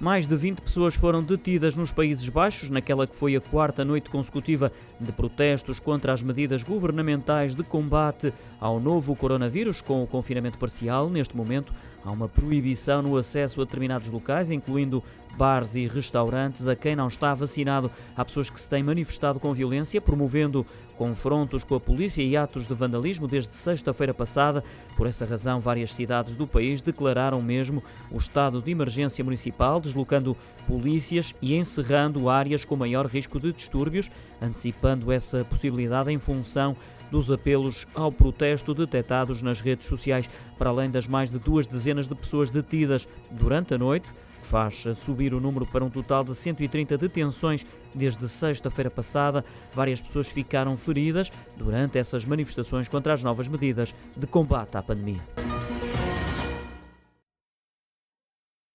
Mais de 20 pessoas foram detidas nos Países Baixos, naquela que foi a quarta noite consecutiva de protestos contra as medidas governamentais de combate ao novo coronavírus, com o confinamento parcial. Neste momento, há uma proibição no acesso a determinados locais, incluindo bares e restaurantes, a quem não está vacinado. Há pessoas que se têm manifestado com violência, promovendo confrontos com a polícia e atos de vandalismo desde sexta-feira passada. Por essa razão, várias cidades do país declararam mesmo o estado de emergência municipal, deslocando polícias e encerrando áreas com maior risco de distúrbios, antecipando essa possibilidade em função dos apelos ao protesto detectados nas redes sociais, para além das mais de duas dezenas de pessoas detidas durante a noite faz subir o número para um total de 130 detenções desde sexta-feira passada. Várias pessoas ficaram feridas durante essas manifestações contra as novas medidas de combate à pandemia.